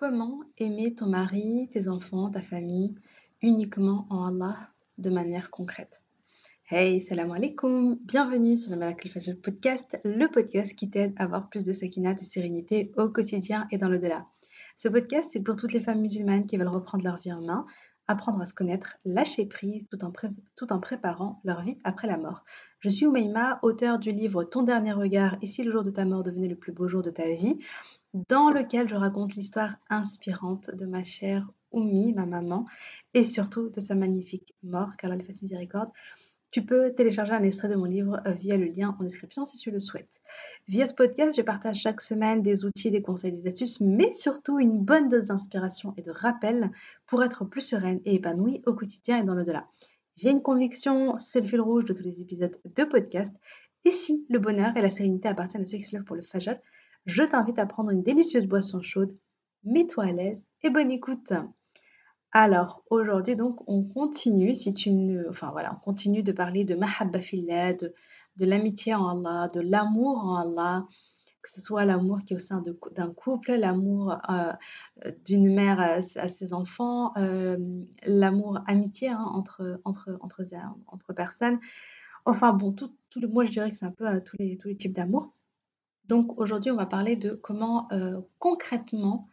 Comment aimer ton mari, tes enfants, ta famille uniquement en Allah de manière concrète? Hey, salam alaikum Bienvenue sur le Malak Fajr podcast, le podcast qui t'aide à avoir plus de sakina, de sérénité au quotidien et dans le-delà. Ce podcast, c'est pour toutes les femmes musulmanes qui veulent reprendre leur vie en main, apprendre à se connaître, lâcher prise tout en, tout en préparant leur vie après la mort. Je suis Oumaima, auteur du livre Ton dernier regard et si le jour de ta mort devenait le plus beau jour de ta vie, dans lequel je raconte l'histoire inspirante de ma chère Oumi, ma maman, et surtout de sa magnifique mort, car elle fasse miséricorde. Tu peux télécharger un extrait de mon livre euh, via le lien en description si tu le souhaites. Via ce podcast, je partage chaque semaine des outils, des conseils, des astuces, mais surtout une bonne dose d'inspiration et de rappel pour être plus sereine et épanouie au quotidien et dans le delà. J'ai une conviction, c'est le fil rouge de tous les épisodes de podcast. Et si le bonheur et la sérénité appartiennent à ceux qui se lèvent pour le fajr, je t'invite à prendre une délicieuse boisson chaude, mets-toi à l'aise et bonne écoute. Alors, aujourd'hui, donc, on continue, si tu ne, enfin voilà, on continue de parler de mahabba fillah, de, l'amitié en Allah, de l'amour en Allah, que ce soit l'amour qui est au sein d'un couple, l'amour euh, d'une mère à, ses enfants, euh, l'amour amitié hein, entre, entre, entre, personnes. Enfin bon, tout, tout le, moi je dirais que c'est un peu euh, tous, les, tous les types d'amour. Donc aujourd'hui, on va parler de comment euh, concrètement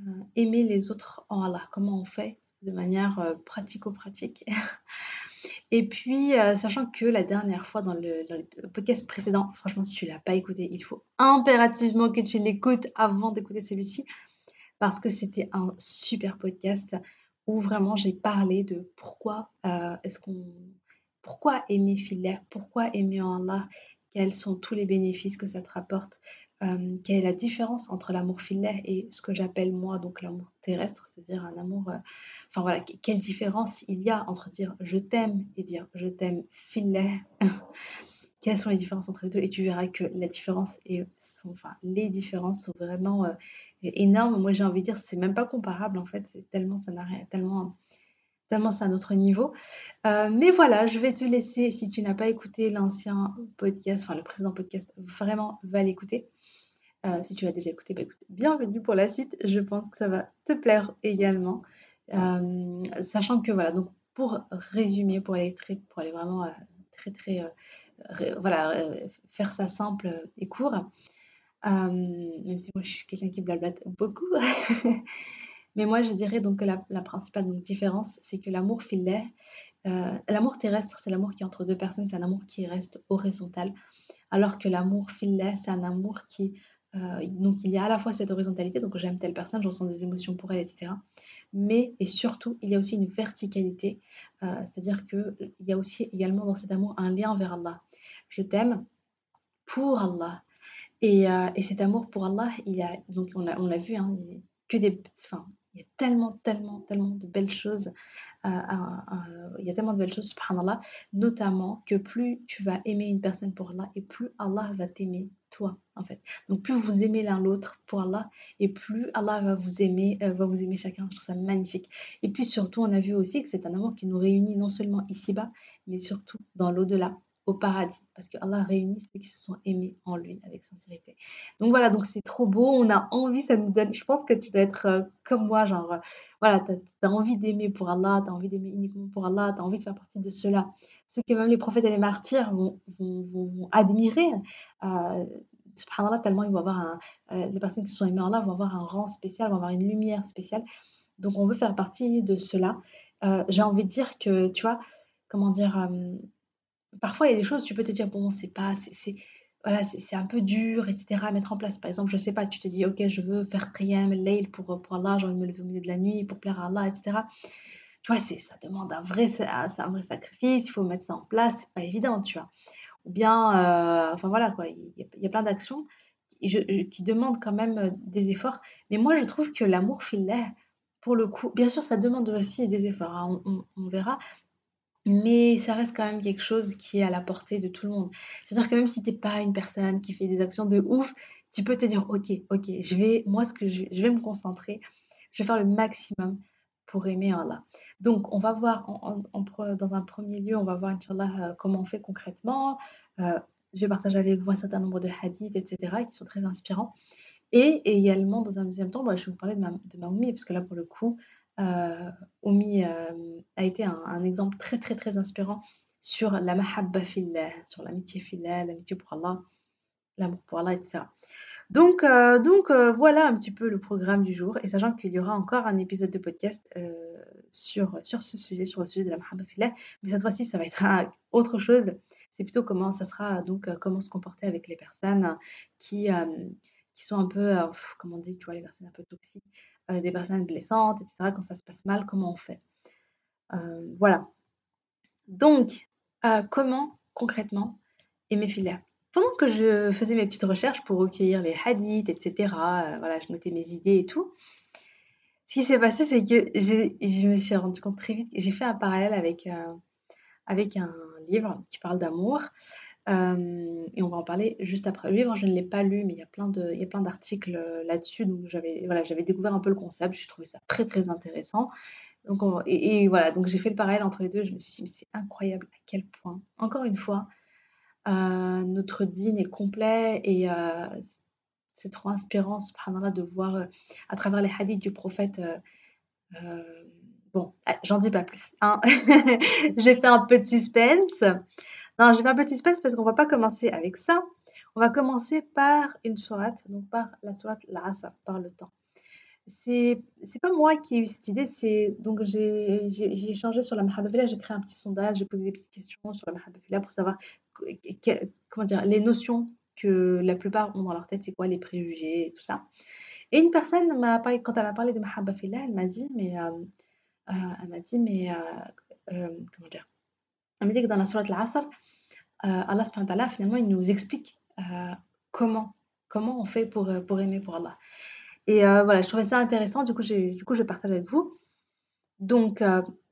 euh, aimer les autres en Allah, comment on fait de manière euh, pratico-pratique. Et puis, sachant que la dernière fois dans le, podcast précédent, franchement, si tu ne l'as pas écouté, il faut impérativement que tu l'écoutes avant d'écouter celui-ci, parce que c'était un super podcast où vraiment j'ai parlé de pourquoi est-ce qu'on pourquoi aimer filaire, pourquoi aimer en Allah quels sont tous les bénéfices que ça te rapporte, euh, quelle est la différence entre l'amour filaire et ce que j'appelle moi donc l'amour terrestre, c'est-à-dire un amour, euh, enfin voilà, quelle différence il y a entre dire je t'aime et dire je t'aime filaire. Quelles sont les différences entre les deux? Et tu verras que la différence enfin les différences sont vraiment euh, énormes. Moi j'ai envie de dire c'est même pas comparable en fait, c'est tellement ça n'a rien, tellement c'est un autre niveau. Euh, mais voilà, je vais te laisser, si tu n'as pas écouté l'ancien podcast, enfin le précédent podcast, vraiment va l'écouter. Euh, si tu l'as déjà écouté, bah, bienvenue pour la suite. Je pense que ça va te plaire également. Euh, sachant que voilà, donc pour résumer, pour aller très, pour aller vraiment très très, voilà, faire ça simple et court. même si moi je suis quelqu'un qui blablate beaucoup. Mais moi, je dirais donc que la, principale donc, différence, c'est que l'amour filet, euh, l'amour terrestre, c'est l'amour qui est entre deux personnes, c'est un amour qui reste horizontal, alors que l'amour filet, c'est un amour qui... Euh, donc il y a à la fois cette horizontalité, donc j'aime telle personne, je ressens des émotions pour elle, etc. Mais, et surtout, il y a aussi une verticalité, euh, c'est-à-dire qu'il y a aussi également dans cet amour un lien vers Allah. Je t'aime pour Allah. Et, et, cet amour pour Allah, il a, donc on l'a on vu, hein, que des, enfin, y a tellement, tellement, tellement de belles choses. Il y a tellement de belles choses, subhanallah. Notamment que plus tu vas aimer une personne pour Allah et plus Allah va t'aimer toi, en fait. Donc plus vous aimez l'un l'autre pour Allah et plus Allah va vous aimer, euh, va vous aimer chacun. Je trouve ça magnifique. Et puis surtout, on a vu aussi que c'est un amour qui nous réunit non seulement ici-bas, mais surtout dans l'au-delà au paradis parce que Allah réunit ceux qui se sont aimés en lui avec sincérité. Donc voilà, donc c'est trop beau, on a envie, ça nous donne, je pense que tu dois être euh, comme moi, genre, euh, voilà, tu as, envie d'aimer pour Allah, tu as envie d'aimer uniquement pour Allah, tu as envie de faire partie de cela. Ceux que même les prophètes et les martyrs vont, vont, admirer. Euh, subhanallah, tellement ils vont avoir les personnes qui sont aimées en Allah vont avoir un rang spécial, vont avoir une lumière spéciale. Donc on veut faire partie de cela. J'ai envie de dire que, tu vois, comment dire, Parfois, il y a des choses, tu peux te dire, bon, c'est pas, c'est, voilà, c'est un peu dur, etc. à mettre en place. Par exemple, je sais pas, tu te dis, ok, je veux faire Qiyam, Layl pour, pour Allah, j'ai envie de me lever au milieu de la nuit pour plaire à Allah, etc. Tu vois, ça demande un vrai, un vrai sacrifice, il faut mettre ça en place, c'est pas évident, tu vois. Ou bien, euh, enfin voilà, quoi, il y, a, plein d'actions qui, demandent quand même euh, des efforts. Mais moi, je trouve que l'amour filet, pour le coup, bien sûr, ça demande aussi des efforts, hein, on, verra, mais ça reste quand même quelque chose qui est à la portée de tout le monde. C'est-à-dire que même si tu pas une personne qui fait des actions de ouf, tu peux te dire: «OK, OK, je vais moi ce que je vais me concentrer, je vais faire le maximum pour aimer Allah». Donc on va voir en dans un premier lieu, on va voir inchallah, euh, comment on fait concrètement. Euh, je vais partager avec vous un certain nombre de hadiths etc., qui sont très inspirants Et également, dans un deuxième temps, bah, je vais vous parler de ma, de parce que là, pour le coup, Oumi euh, a été un, exemple très, très, très inspirant sur la mahabba fillah, sur l'amitié fillah, l'amitié pour Allah, l'amour pour Allah, etc. Donc, euh, donc voilà un petit peu le programme du jour. Et sachant qu'il y aura encore un épisode de podcast sur, sur ce sujet, sur le sujet de la mahabba fillah. Mais cette fois-ci, ça va être autre chose. C'est plutôt comment ça sera, donc comment se comporter avec les personnes qui, qui sont un peu, comment on dit, tu vois, les personnes un peu toxiques, euh, des personnes blessantes, etc. Quand ça se passe mal, comment on fait euh, Voilà. Donc, euh, comment concrètement aimer filer Pendant que je faisais mes petites recherches pour recueillir les hadiths, etc., voilà, je notais mes idées et tout. Ce qui s'est passé, c'est que je me suis rendu compte très vite, j'ai fait un parallèle avec, avec un livre qui parle d'amour et on va en parler juste après. Le livre, je ne l'ai pas lu, mais il y a plein de, il d'articles là-dessus. Donc j'avais, découvert un peu le concept. J'ai trouvé ça très très intéressant. Et, voilà, donc j'ai fait le parallèle entre les deux. Je me suis dit, mais c'est incroyable à quel point, encore une fois, notre dîne est complet et c'est trop inspirant, subhanallah, de voir à travers les hadiths du prophète. bon, ah, j'en dis pas plus. Hein. j'ai fait un peu de suspense. Non, j'ai fait un petit suspense parce qu'on va pas commencer avec ça. On va commencer par une sourate, donc par la sourate l'Asr, par le temps. C'est c'est pas moi qui ai eu cette idée, c'est donc j'ai échangé sur la Mahabafila, j'ai créé un petit sondage, j'ai posé des petites questions sur la Mahabafila pour savoir comment dire les notions que la plupart ont dans leur tête, c'est quoi les préjugés et tout ça. Et une personne m'a quand elle m'a parlé de Mahabafila, elle m'a dit mais euh, euh, elle dit mais euh, comment dire Elle m'a dit que dans la sourate l'Asr, Allah finalement, il nous explique euh, comment, comment on fait pour, euh, pour aimer pour Allah. Et voilà, je trouvais ça intéressant, du coup, du coup je partage avec vous. Donc,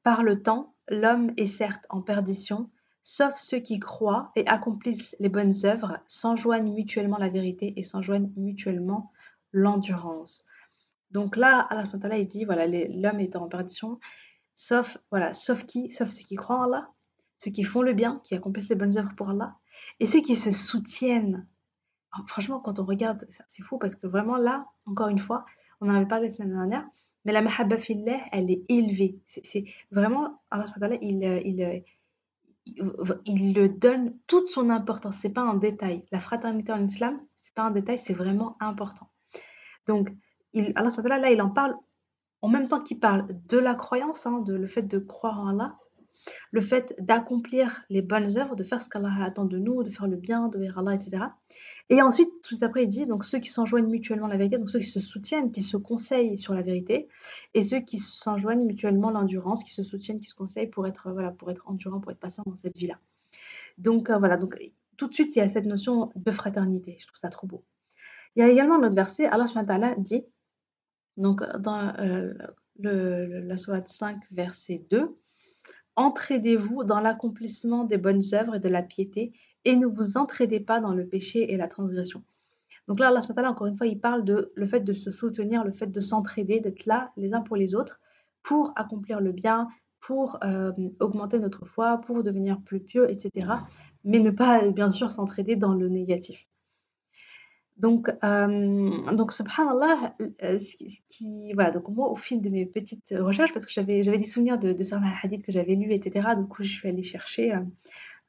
par le temps, l'homme est certes en perdition, sauf ceux qui croient et accomplissent les bonnes œuvres, s'enjoignent mutuellement la vérité et s'enjoignent mutuellement l'endurance. Donc là, Allah il dit, voilà, l'homme est en perdition, sauf, voilà, sauf qui Sauf ceux qui croient en Allah ceux qui font le bien, qui accomplissent les bonnes œuvres pour Allah, et ceux qui se soutiennent. franchement, quand on regarde, c'est fou parce que vraiment là, encore une fois, on en avait parlé la semaine dernière, mais la mahabba fillah, elle est élevée. C'est vraiment, Allah il, il, il, il le donne toute son importance. C'est pas un détail. La fraternité en islam, c'est pas un détail, c'est vraiment important. Donc, il, Allah là, il en parle en même temps qu'il parle de la croyance, hein, de le fait de croire en Allah, le fait d'accomplir les bonnes œuvres, de faire ce qu'Allah attend de nous, de faire le bien, de vers Allah, etc. Et ensuite, tout après, il dit donc ceux qui s'enjoignent mutuellement la vérité, donc ceux qui se soutiennent, qui se conseillent sur la vérité, et ceux qui s'enjoignent mutuellement l'endurance, qui se soutiennent, qui se conseillent pour être voilà, pour être endurant, pour être patient dans cette vie-là. Donc euh, voilà, donc tout de suite il y a cette notion de fraternité. Je trouve ça trop beau. Il y a également un autre verset, Allah dit donc dans euh, le, la sourate 5 verset 2 Entraidez-vous dans l'accomplissement des bonnes œuvres et de la piété, et ne vous entraidez pas dans le péché et la transgression. Donc là, Allah encore une fois, il parle de le fait de se soutenir, le fait de s'entraider, d'être là les uns pour les autres, pour accomplir le bien, pour euh, augmenter notre foi, pour devenir plus pieux, etc. Mais ne pas, bien sûr, s'entraider dans le négatif. Donc, euh, donc subhanallah, euh, ce qui, voilà, donc moi, au fil de mes petites recherches, parce que j'avais, des souvenirs de, de certains hadiths que j'avais lus, etc. Du coup, je suis allée chercher, euh,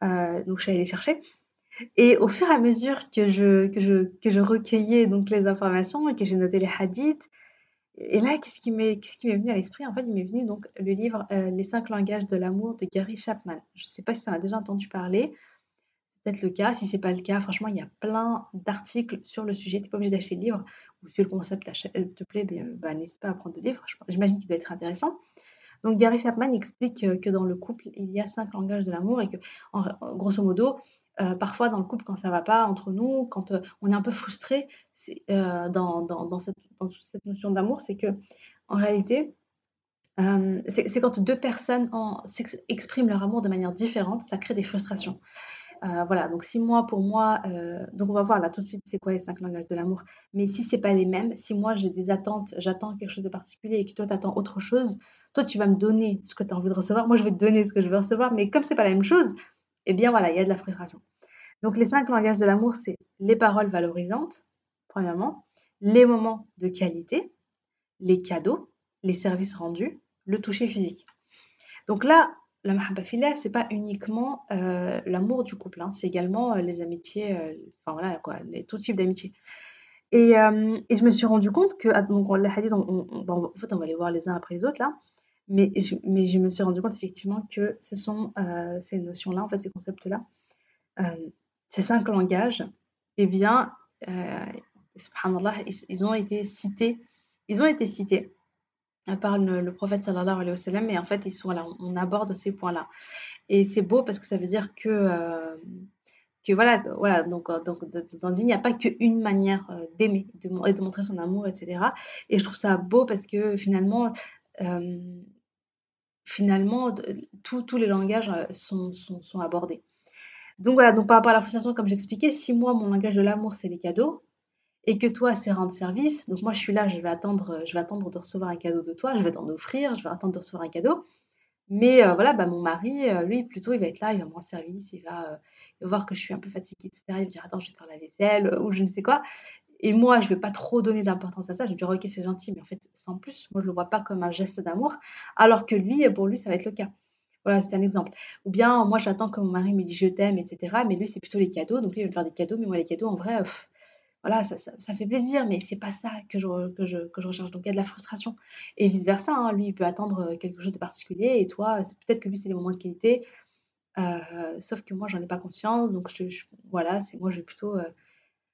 euh, donc je allée chercher. Et au fur et à mesure que je, que je, que je recueillais donc les informations et que j'ai noté les hadiths, et là, qu'est-ce qui m'est, qu'est-ce venu à l'esprit? En fait, il m'est venu donc le livre Les cinq langages de l'amour de Gary Chapman. Je ne sais pas si tu en as déjà entendu parler le cas. Si c'est pas le cas, franchement, il y a plein d'articles sur le sujet. Tu n'es pas obligé d'acheter le livre. Ou si le concept euh, te plaît, ben, bah, n'hésite pas à prendre le livre. J'imagine qu'il doit être intéressant. Donc Gary Chapman explique euh, que dans le couple, il y a cinq langages de l'amour et que, en, grosso modo, euh, parfois dans le couple, quand ça va pas entre nous, quand on est un peu frustré dans, cette, notion d'amour, c'est que en réalité, c'est quand deux personnes expriment leur amour de manière différente, ça crée des frustrations. Euh, voilà, donc si moi, pour moi, euh, donc on va voir là tout de suite c'est quoi les cinq langages de l'amour. Mais si c'est pas les mêmes, si moi j'ai des attentes, j'attends quelque chose de particulier et que toi tu attends autre chose, toi tu vas me donner ce que tu as envie de recevoir, moi je vais te donner ce que je veux recevoir, mais comme c'est pas la même chose, eh bien voilà, il y a de la frustration. Donc les cinq langages de l'amour, c'est les paroles valorisantes, premièrement, les moments de qualité, les cadeaux, les services rendus, le toucher physique. Donc là, la mahabba ce c'est pas uniquement euh, l'amour du couple, hein, c'est également euh, les amitiés, euh, enfin voilà quoi, les, tout type d'amitié. Et, et, je me suis rendu compte que, ah, donc hadiths, on, en fait, on va les voir les uns après les autres là, mais je, mais je me suis rendu compte effectivement que ce sont ces notions-là, en fait, ces concepts-là, ces cinq langages, eh bien, ils, ont été cités, ils ont été cités par le, prophète sallallahu alayhi wa sallam, en fait, ils sont là, on aborde ces points-là. Et c'est beau parce que ça veut dire que, euh, que voilà, voilà donc, euh, donc dans le il n'y a pas qu'une manière euh, d'aimer de, et de montrer son amour, etc. Et je trouve ça beau parce que finalement, finalement tous les langages sont, sont, sont, abordés. Donc voilà, donc par rapport à la frustration, comme j'expliquais, si moi, mon langage de l'amour, c'est les cadeaux, et que toi, c'est rendre service. Donc moi, je suis là, je vais attendre, je vais attendre de recevoir un cadeau de toi, je vais t'en offrir, je vais attendre de recevoir un cadeau. Mais euh, voilà, bah, mon mari, euh, lui, plutôt, il va être là, il va me rendre service, il va, euh, voir que je suis un peu fatiguée, etc. Il va dire, attends, je vais te faire la vaisselle, ou je ne sais quoi. Et moi, je ne vais pas trop donner d'importance à ça. Je vais dire, ok, c'est gentil, mais en fait, sans plus, moi, je ne le vois pas comme un geste d'amour, alors que lui, pour lui, ça va être le cas. Voilà, c'est un exemple. Ou bien, moi, j'attends que mon mari me dise je t'aime, etc. Mais lui, c'est plutôt les cadeaux. Donc, lui, il va me faire des cadeaux, mais moi, les cadeaux, en vrai, voilà, ça, ça, fait plaisir, mais c'est pas ça que je, que, je, que je recherche. Donc il y a de la frustration. Et vice-versa, hein, lui, il peut attendre quelque chose de particulier, et toi, peut-être que lui, c'est des moments de qualité, euh, sauf que moi, j'en ai pas conscience, donc je, voilà, c'est moi, je vais plutôt... Euh,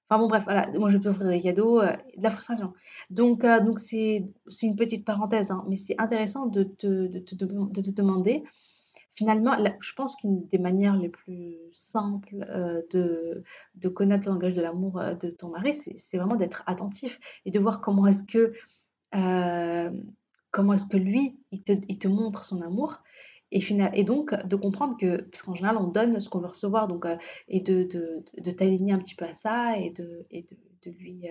enfin bon, bref, voilà, moi, je peux offrir des cadeaux, euh, de la frustration. Donc donc c'est une petite parenthèse, hein, mais c'est intéressant de te, de, de te demander Finalement, je pense qu'une des manières les plus simples euh, de, de connaître le langage de l'amour euh, de ton mari, c'est vraiment d'être attentif et de voir comment est-ce que, euh, est-ce que lui, il te, il te montre son amour. Et, et donc, de comprendre que, parce qu'en général, on donne ce qu'on veut recevoir, donc, et de, de, de t'aligner un petit peu à ça et de, et lui.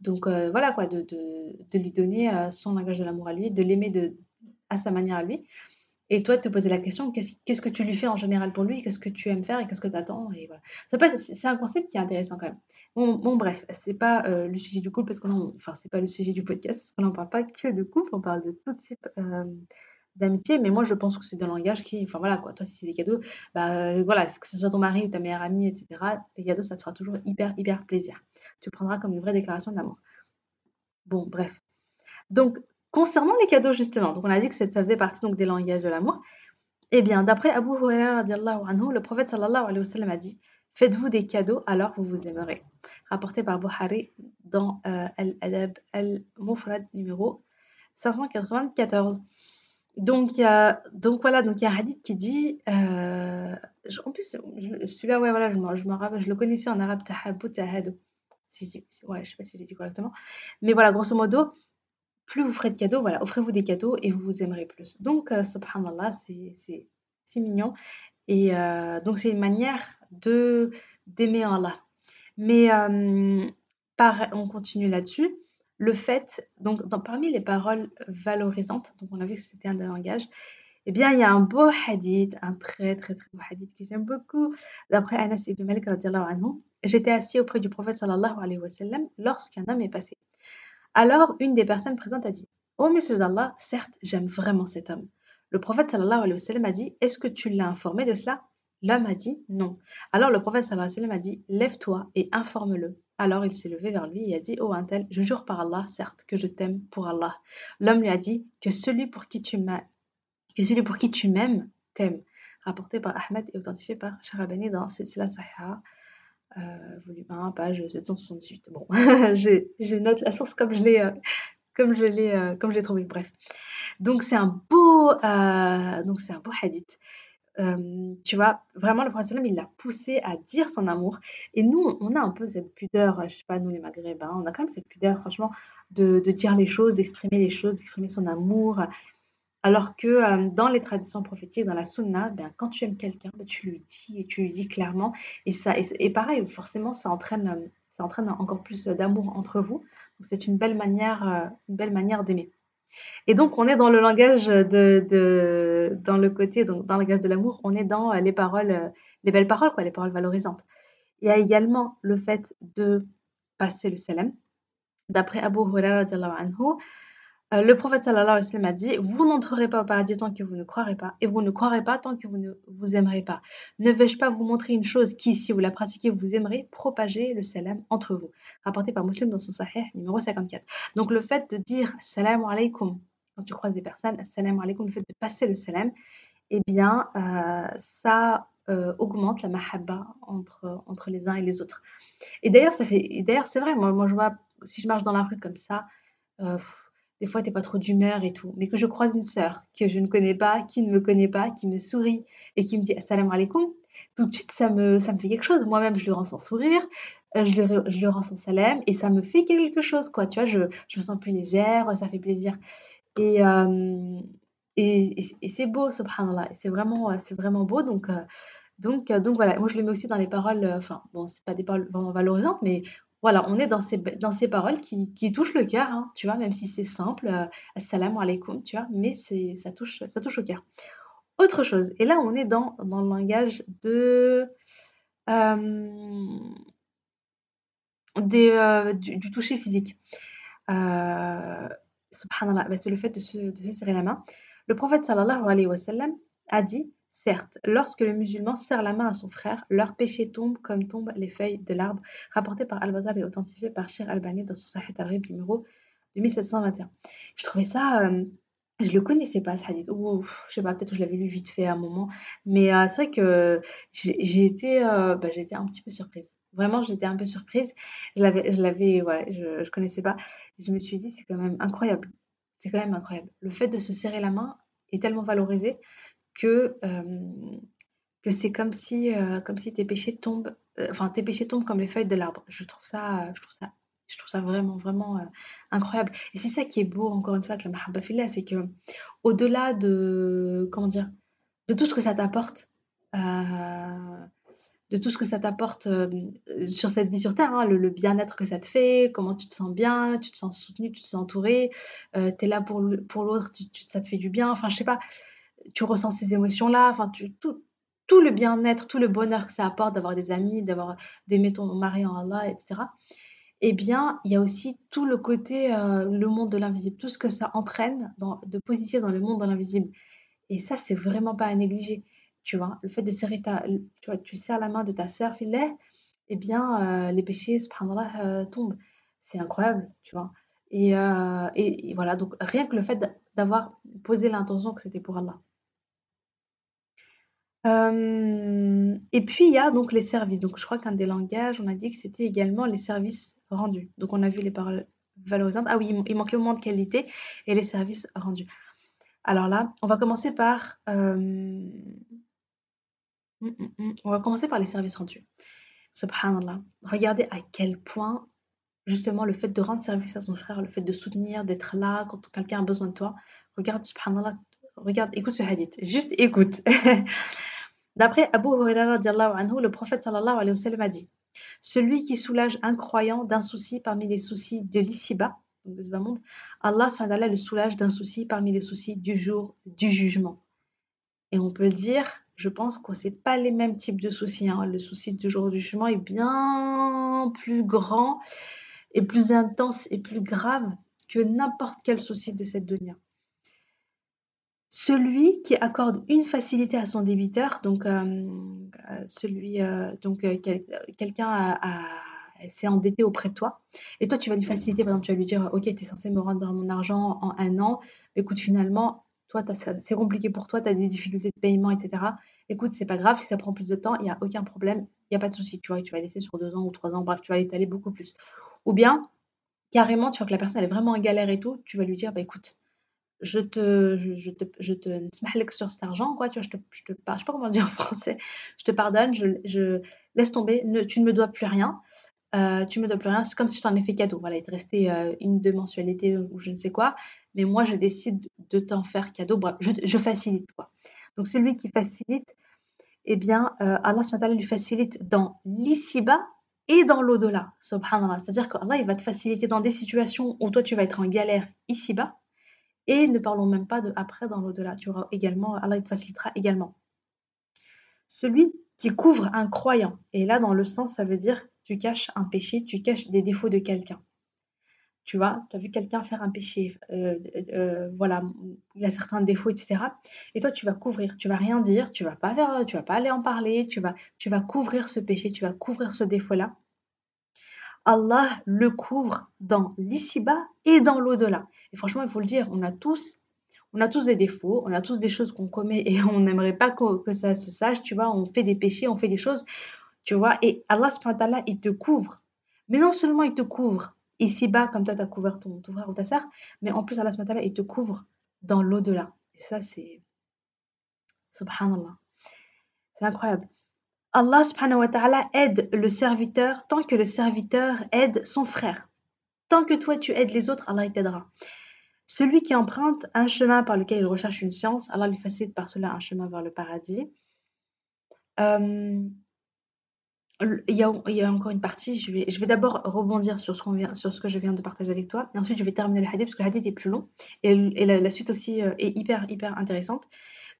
donc, voilà, quoi, de, lui donner son langage de l'amour à lui, de l'aimer à sa manière à lui. Et toi, te poser la question, qu'est-ce que tu lui fais en général pour lui? Qu'est-ce que tu aimes faire et qu'est-ce que tu attends. C'est un concept qui est intéressant quand même. Bon, bon bref, c'est pas euh, le sujet du couple parce qu'on, enfin, c'est pas le sujet du podcast parce qu'on n'en parle pas que de couple, on parle de tout type euh, d'amitié. Mais moi, je pense que c'est un langage qui, enfin voilà quoi. Toi, si c'est des cadeaux, bah euh, voilà, que ce soit ton mari ou ta meilleure amie, etc. Les cadeaux, ça te fera toujours hyper hyper plaisir. Tu prendras comme une vraie déclaration d'amour. Bon, bref. Donc, Concernant les cadeaux, justement, donc on a dit que ça faisait partie donc, des langages de l'amour. Eh bien, d'après Abu Huraira, le prophète sallallahu alayhi wa sallam a dit Faites-vous des cadeaux alors vous vous aimerez. Rapporté par Bukhari dans euh, Al-Adab Al-Mufrad numéro 594. Donc, y a, donc voilà, donc il y a un hadith qui dit, euh, en plus, celui-là, ouais, voilà, je, le connaissais en arabe, tahabou, tahadou. Si ouais, je sais pas si j'ai dit correctement. Mais voilà, grosso modo, plus vous ferez de cadeaux, voilà, offrez-vous des cadeaux et vous vous aimerez plus. Donc, euh, subhanallah, c'est mignon. Et euh, donc, c'est une manière de d'aimer Allah. Mais euh, on continue là-dessus. Le fait, donc, parmi les paroles valorisantes, donc on a vu que c'était un des langages, eh bien, il y a un beau hadith, un très très très beau hadith que j'aime beaucoup, d'après Anas ibn Malik, j'étais assis auprès du prophète sallallahu alayhi wa sallam lorsqu'un homme est passé. Alors, une des personnes présentes a dit Ô messieurs d'Allah, certes, j'aime vraiment cet homme. Le prophète sallallahu alayhi wa sallam a dit Est-ce que tu l'as informé de cela? L'homme a dit non. Alors le prophète sallallahu alayhi wa sallam a dit Lève-toi et informe-le. Alors il s'est levé vers lui et a dit Oh un tel, je jure par Allah, certes, que je t'aime pour Allah. L'homme lui a dit Que celui pour qui tu m'as que celui pour qui tu m'aimes t'aime. Rapporté par Ahmed et authentifié par Sharabani dans Sila volume 1, page 768. Bon, je note la source comme je l'ai euh, comme je l'ai euh, comme je l'ai trouvé. Bref. Donc c'est un beau donc c'est un beau hadith. tu vois, vraiment le prophète il l'a poussé à dire son amour. Et nous, on a un peu cette pudeur, je sais pas, nous les Maghrébins, on a quand même cette pudeur, franchement, de dire les choses, d'exprimer les choses, d'exprimer son amour. Alors que euh, dans les traditions prophétiques, dans la sunna, ben, quand tu aimes quelqu'un, ben, tu lui dis et tu lui dis clairement. Et, ça, et, pareil, forcément, ça entraîne, euh, ça entraîne encore plus d'amour entre vous. C'est une belle manière, euh, une belle manière d'aimer. Et donc, on est dans le langage de, de dans le côté, donc dans le langage de l'amour, on est dans les paroles, les belles paroles, quoi, les paroles valorisantes. Il y a également le fait de passer le salam. D'après Abu Hurairah anhu, euh, le prophète sallallahu alayhi a dit Vous n'entrerez pas au paradis tant que vous ne croirez pas, et vous ne croirez pas tant que vous ne vous aimerez pas. Ne vais-je pas vous montrer une chose qui, si vous la pratiquez, vous aimerez Propager le salam entre vous. Rapporté par Muslim dans son sahih numéro 54. Donc le fait de dire salam alaykum quand tu croises des personnes, salam alaykum, le fait de passer le salam, eh bien, euh, ça euh, augmente la mahabba entre, entre les uns et les autres. Et d'ailleurs, ça fait, d'ailleurs, c'est vrai, moi, moi, je vois, si je marche dans la rue comme ça, des fois, tu pas trop d'humeur et tout, mais que je croise une sœur que je ne connais pas, qui ne me connaît pas, qui me sourit et qui me dit Assalamu alaikum, tout de suite, ça me, ça me fait quelque chose. Moi-même, je lui rends son sourire, euh, je, lui, je lui rends son salam et ça me fait quelque chose, quoi. Tu vois, je, je me sens plus légère, ça fait plaisir. Et, euh, et, et, c'est beau, subhanallah. C'est vraiment, c'est vraiment beau. Donc, euh, donc, donc voilà, moi je le mets aussi dans les paroles, enfin, bon, c'est pas des paroles vraiment valorisantes, mais voilà, on est dans ces, paroles qui, qui touchent le cœur, hein, tu vois, même si c'est simple, euh, assalamu alaikum, tu vois, mais ça touche, ça touche au cœur. Autre chose, et là on est dans, le langage de, euh, euh, du, toucher physique. subhanallah, bah, c'est le fait de se, de se serrer la main. Le prophète sallallahu alayhi wa sallam a dit Certes, lorsque le musulman serre la main à son frère, leur péché tombe comme tombent les feuilles de l'arbre, rapporté par Al-Bazar et authentifié par Shir Albani dans son Sahih al-Rib numéro 2721. Je trouvais ça, euh, je le connaissais pas ce hadith, ou je sais pas, peut-être que je l'avais lu vite fait à un moment, mais euh, c'est vrai que j'ai été, euh, bah, été un petit peu surprise. Vraiment, j'étais un peu surprise. Je l'avais, voilà, je, je connaissais pas. Je me suis dit, c'est quand même incroyable. C'est quand même incroyable. Le fait de se serrer la main est tellement valorisé que, que c'est comme si, comme si tes péchés tombent, enfin tes péchés tombent comme les feuilles de l'arbre. Je trouve ça, je trouve ça, je trouve ça vraiment, vraiment incroyable. Et c'est ça qui est beau, encore une fois, avec la mahabba fillah, c'est que au-delà de, comment dire, de tout ce que ça t'apporte, de tout ce que ça t'apporte sur cette vie sur Terre, hein, le, bien-être que ça te fait, comment tu te sens bien, tu te sens soutenu, tu te sens entouré, tu es là pour l'autre, ça te fait du bien, enfin je sais pas, tu ressens ces émotions-là, enfin, tout, tout le bien-être, tout le bonheur que ça apporte d'avoir des amis, d'avoir d'aimer ton mari en Allah, etc. Eh bien, il y a aussi tout le côté, euh, le monde de l'invisible, tout ce que ça entraîne de positif dans le monde de l'invisible. Et ça, c'est vraiment pas à négliger. Tu vois, le fait de serrer ta, tu vois, tu serres la main de ta sœur filet, eh bien, euh, les péchés, subhanallah, euh, tombent. C'est incroyable, tu vois. Et, et, voilà, donc rien que le fait d'avoir posé l'intention que c'était pour Allah et puis il y a donc les services. Donc je crois qu'un des langages, on a dit que c'était également les services rendus. Donc on a vu les paroles valorisantes. Ah oui, il manque le moment de qualité et les services rendus. Alors là, on va commencer par, hum, hum, hum, on va commencer par les services rendus. Subhanallah. Regardez à quel point, justement, le fait de rendre service à son frère, le fait de soutenir, d'être là quand quelqu'un a besoin de toi, regarde, subhanallah, regarde, écoute ce hadith, juste écoute. D'après Abu Hurairah, le prophète sallallahu alayhi wa sallam a dit Celui qui soulage un croyant d'un souci parmi les soucis de l'ici-bas, de ce monde, Allah le soulage d'un souci parmi les soucis du jour du jugement. Et on peut dire, je pense que ce pas les mêmes types de soucis. Hein. Le souci du jour du jugement est bien plus grand et plus intense et plus grave que n'importe quel souci de cette dunya. Celui qui accorde une facilité à son débiteur, donc euh, euh, celui, euh, donc quelqu'un s'est endetté auprès de toi, et toi tu vas lui faciliter, par exemple tu vas lui dire, ok, tu es censé me rendre mon argent en un an, écoute finalement, toi c'est compliqué pour toi, tu as des difficultés de paiement, etc. Écoute, c'est pas grave, si ça prend plus de temps, il n'y a aucun problème, il n'y a pas de souci, tu vois, tu vas laisser sur deux ans ou trois ans, bref, tu vas l'étaler beaucoup plus. Ou bien, carrément, tu vois que la personne elle est vraiment en galère et tout, tu vas lui dire, bah écoute, je te, je, te, je te sur cet argent, quoi, tu vois, je te, je te je sais pas comment dire en français, je te pardonne, je, je laisse tomber, tu ne me dois plus rien, euh, tu me dois plus rien, c'est comme si je t'en ai fait cadeau, voilà, il te restait euh, une, deux mensualités ou je ne sais quoi, mais moi je décide de t'en faire cadeau, bref, je, je, facilite, quoi. Donc celui qui facilite, eh bien, euh, Allah lui facilite dans l'ici-bas et dans l'au-delà, subhanallah, c'est-à-dire qu'Allah, il va te faciliter dans des situations où toi tu vas être en galère ici-bas, et ne parlons même pas de après dans l'au-delà. Tu auras également, Allah te facilitera également. Celui qui couvre un croyant. Et là, dans le sens, ça veut dire tu caches un péché, tu caches des défauts de quelqu'un. tu vois, tu as vu quelqu'un faire un péché, euh, euh, voilà, il a certains défauts, etc. Et toi, tu vas couvrir, tu vas rien dire, tu vas pas faire, tu vas pas aller en parler, tu vas, tu vas couvrir ce péché, tu vas couvrir ce défaut-là. Allah le couvre dans l'ici-bas et dans l'au-delà. Et franchement, il faut le dire, on a tous, on a tous des défauts, on a tous des choses qu'on commet et on n'aimerait pas que, ça se sache, tu vois, on fait des péchés, on fait des choses, tu vois, et Allah, il te couvre. Mais non seulement il te couvre ici-bas, comme toi, tu as couvert ton, frère ou ta sœur, mais en plus, Allah subhanahu il te couvre dans l'au-delà. Et ça, c'est... Subhanallah. C'est incroyable. Allah subhanahu wa ta'ala aide le serviteur tant que le serviteur aide son frère. Tant que toi, tu aides les autres, Allah t'aidera. Celui qui emprunte un chemin par lequel il recherche une science, Allah lui facilite par cela un chemin vers le paradis. Euh, il y, a, encore une partie, je vais, d'abord rebondir sur ce, que je viens de partager avec toi, et ensuite je vais terminer le hadith parce que le hadith est plus long et, et la, suite aussi euh, est hyper, hyper intéressante.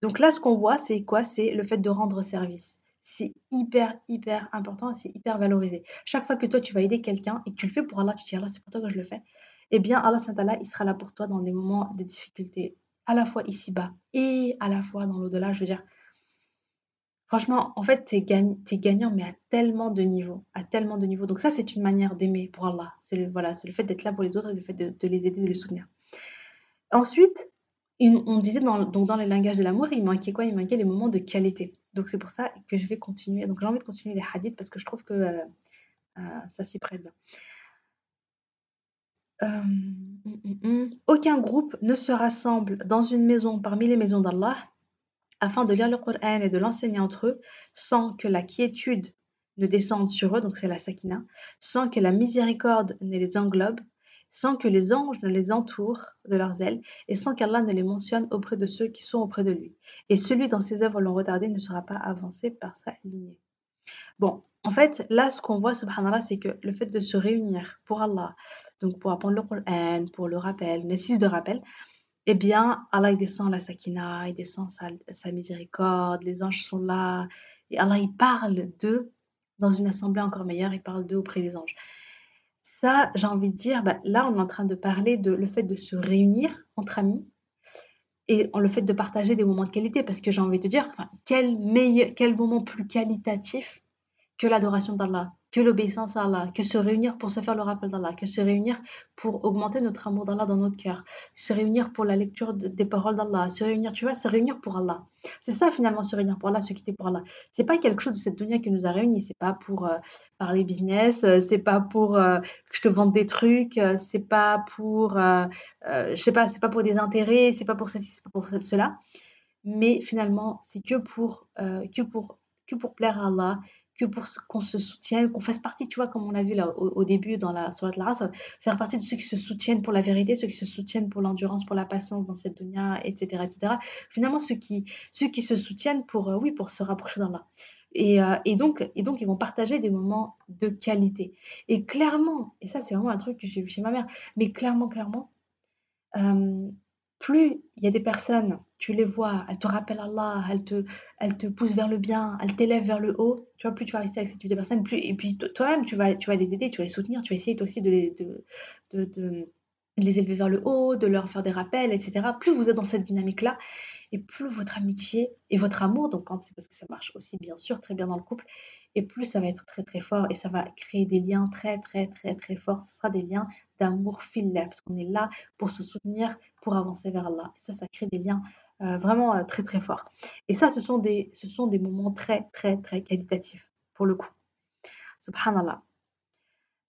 Donc là, ce qu'on voit, c'est quoi? C'est le fait de rendre service. C'est hyper, hyper important, c'est hyper valorisé. Chaque fois que toi, tu vas aider quelqu'un et que tu le fais pour Allah, tu te dis Allah, c'est pour toi que je le fais, eh bien, Allah, il sera là pour toi dans des moments de difficulté, à la fois ici-bas et à la fois dans l'au-delà. Je veux dire, Franchement, en fait, tu es, gagnant, mais à tellement de niveaux, à tellement de niveaux. Donc ça, c'est une manière d'aimer pour Allah. C'est le, voilà, c'est le fait d'être là pour les autres et le fait de, les aider, de les soutenir. Ensuite, on disait dans, donc dans les langages de l'amour, il manquait quoi? Il manquait les moments de qualité. Donc c'est pour ça que je vais continuer. Donc j'ai envie de continuer les hadiths parce que je trouve que euh, euh, ça s'y prête bien. Euh, hum, hum, hum. Aucun groupe ne se rassemble dans une maison parmi les maisons d'Allah afin de lire le Coran et de l'enseigner entre eux, sans que la quiétude ne descende sur eux, donc c'est la sakina, sans que la miséricorde ne les englobe, sans que les anges ne les entourent de leurs ailes, et sans qu'Allah ne les mentionne auprès de ceux qui sont auprès de lui. Et celui dont ses œuvres l'ont retardé ne sera pas avancé par sa lignée. Bon, en fait, là, ce qu'on voit, subhanallah, c'est que le fait de se réunir pour Allah, donc pour apprendre le Coran, pour le rappel, nécessite de rappel, eh bien, Allah il descend la sakina, il descend sa, miséricorde, les anges sont là, et Allah il parle d'eux dans une assemblée encore meilleure, il parle d'eux auprès des anges. Ça, j'ai envie de dire, bah, là, on est en train de parler de le fait de se réunir entre amis et le fait de partager des moments de qualité, parce que j'ai envie de dire, quel, meilleur, quel moment plus qualitatif que l'adoration d'Allah que l'obéissance à Allah, que se réunir pour se faire le rappel d'Allah, que se réunir pour augmenter notre amour d'Allah dans notre cœur, se réunir pour la lecture des paroles d'Allah, se réunir, tu vois, se réunir pour Allah. C'est ça finalement, se réunir pour Allah, se quitter pour Allah. C'est pas quelque chose de cette dunya qui nous a réunis, c'est pas pour euh, parler business, euh, c'est pas pour euh, que je te vende des trucs, c'est pas pour, je sais pas, c'est pas pour des intérêts, c'est pas pour ceci, c'est pas pour cela. Mais finalement, c'est que pour, que pour que pour plaire à Allah, que pour qu'on se soutienne, qu'on fasse partie, tu vois, comme on l'a vu là au, début dans la race, faire partie de ceux qui se soutiennent pour la vérité, ceux qui se soutiennent pour l'endurance, pour la patience dans cette dunya, etc., etc. Finalement, ceux qui, ceux qui se soutiennent pour, euh, oui, pour se rapprocher d'Allah. Et, euh, et, donc, et donc, ils vont partager des moments de qualité. Et clairement, et ça, c'est vraiment un truc que j'ai vu chez ma mère, mais clairement, clairement, euh, plus il y a des personnes, tu les vois, elles te rappellent Allah, elles te, poussent vers le bien, elles t'élèvent vers le haut, tu vois, plus tu vas rester avec ce type de personnes, plus, et puis toi-même, tu vas, les aider, tu vas les soutenir, tu vas essayer toi aussi de les élever vers le haut, de leur faire des rappels, etc. Plus vous êtes dans cette dynamique-là, et plus votre amitié et votre amour, donc quand c'est parce que ça marche aussi bien sûr très bien dans le couple, et plus ça va être très très fort et ça va créer des liens très très très très forts. Ce sera des liens d'amour filaire parce qu'on est là pour se soutenir, pour avancer vers Allah. Et ça, ça crée des liens euh, vraiment euh, très très forts. Et ça, ce sont des, ce sont des moments très très très qualitatifs pour le coup. Subhanallah.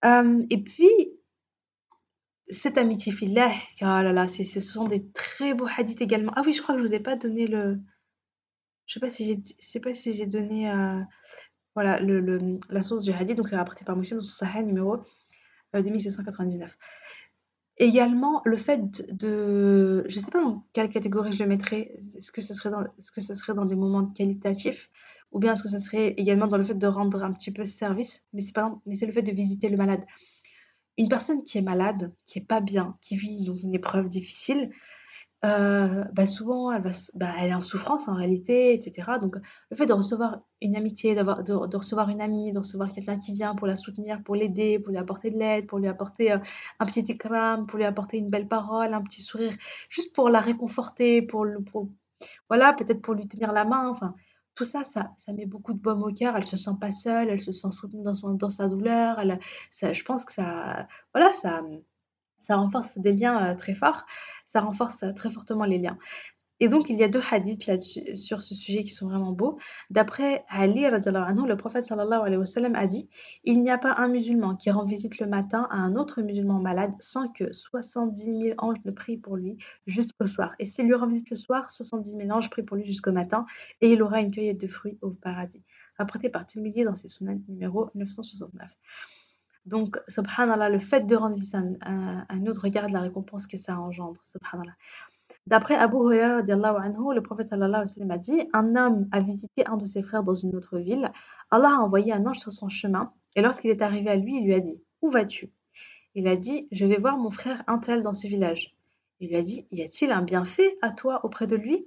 Euh, et puis, cette amitié fillah, oh là là, ce sont des très beaux hadiths également. Ah oui, je crois que je vous ai pas donné le. Je sais pas si sais pas si j'ai donné euh, voilà le, la source du hadith. Donc c'est rapporté par Muslim dans son Sahih numéro euh, 2699. Également, le fait de, je sais pas dans quelle catégorie je le mettrais. Est-ce que ce serait dans, que ce serait dans des moments qualitatifs ou bien est-ce que ce serait également dans le fait de rendre un petit peu service. Mais c'est mais c'est le fait de visiter le malade. Une personne qui est malade, qui est pas bien, qui vit une épreuve difficile, euh, bah, souvent elle va bah, elle est en souffrance en réalité etc. Donc le fait de recevoir une amitié, de de recevoir une amie, de recevoir quelqu'un qui vient pour la soutenir, pour l'aider, pour lui apporter de l'aide, pour lui apporter, heu, un petit ikram, pour lui apporter une belle parole, un petit sourire, juste pour la réconforter, pour le pour voilà, peut-être pour lui tenir la main, enfin, tout ça, ça ça met beaucoup de baume au cœur. Elle se sent pas seule, elle se sent soutenue dans son dans sa douleur, elle ça je pense que ça voilà, ça, ça renforce des liens, heu, très forts. Ça renforce, heu, très fortement les liens. Et donc, il y a deux hadiths là-dessus sur ce sujet qui sont vraiment beaux. D'après Ali anhu, le prophète sallallahu alayhi wa sallam a dit: «Il n'y a pas un musulman qui rend visite le matin à un autre musulman malade sans que 70 000 anges ne prient pour lui jusqu'au soir. Et s'il lui rend visite le soir, 70 000 anges prient pour lui jusqu'au matin et il aura une cueillette de fruits au paradis». Rapporté par Tirmidhi dans ses sunan numéro 969. Donc, subhanallah, le fait de rendre visite à un, un autre, regarde la récompense que ça engendre, subhanallah. D'après Abu Huraira, le prophète sallallahu alayhi wa sallam a dit Un homme a visité un de ses frères dans une autre ville. Allah a envoyé un ange sur son chemin, et lorsqu'il est arrivé à lui, il lui a dit Où vas-tu? Il a dit Je vais voir mon frère Intel dans ce village. Il lui a dit Y a-t-il un bienfait à toi auprès de lui?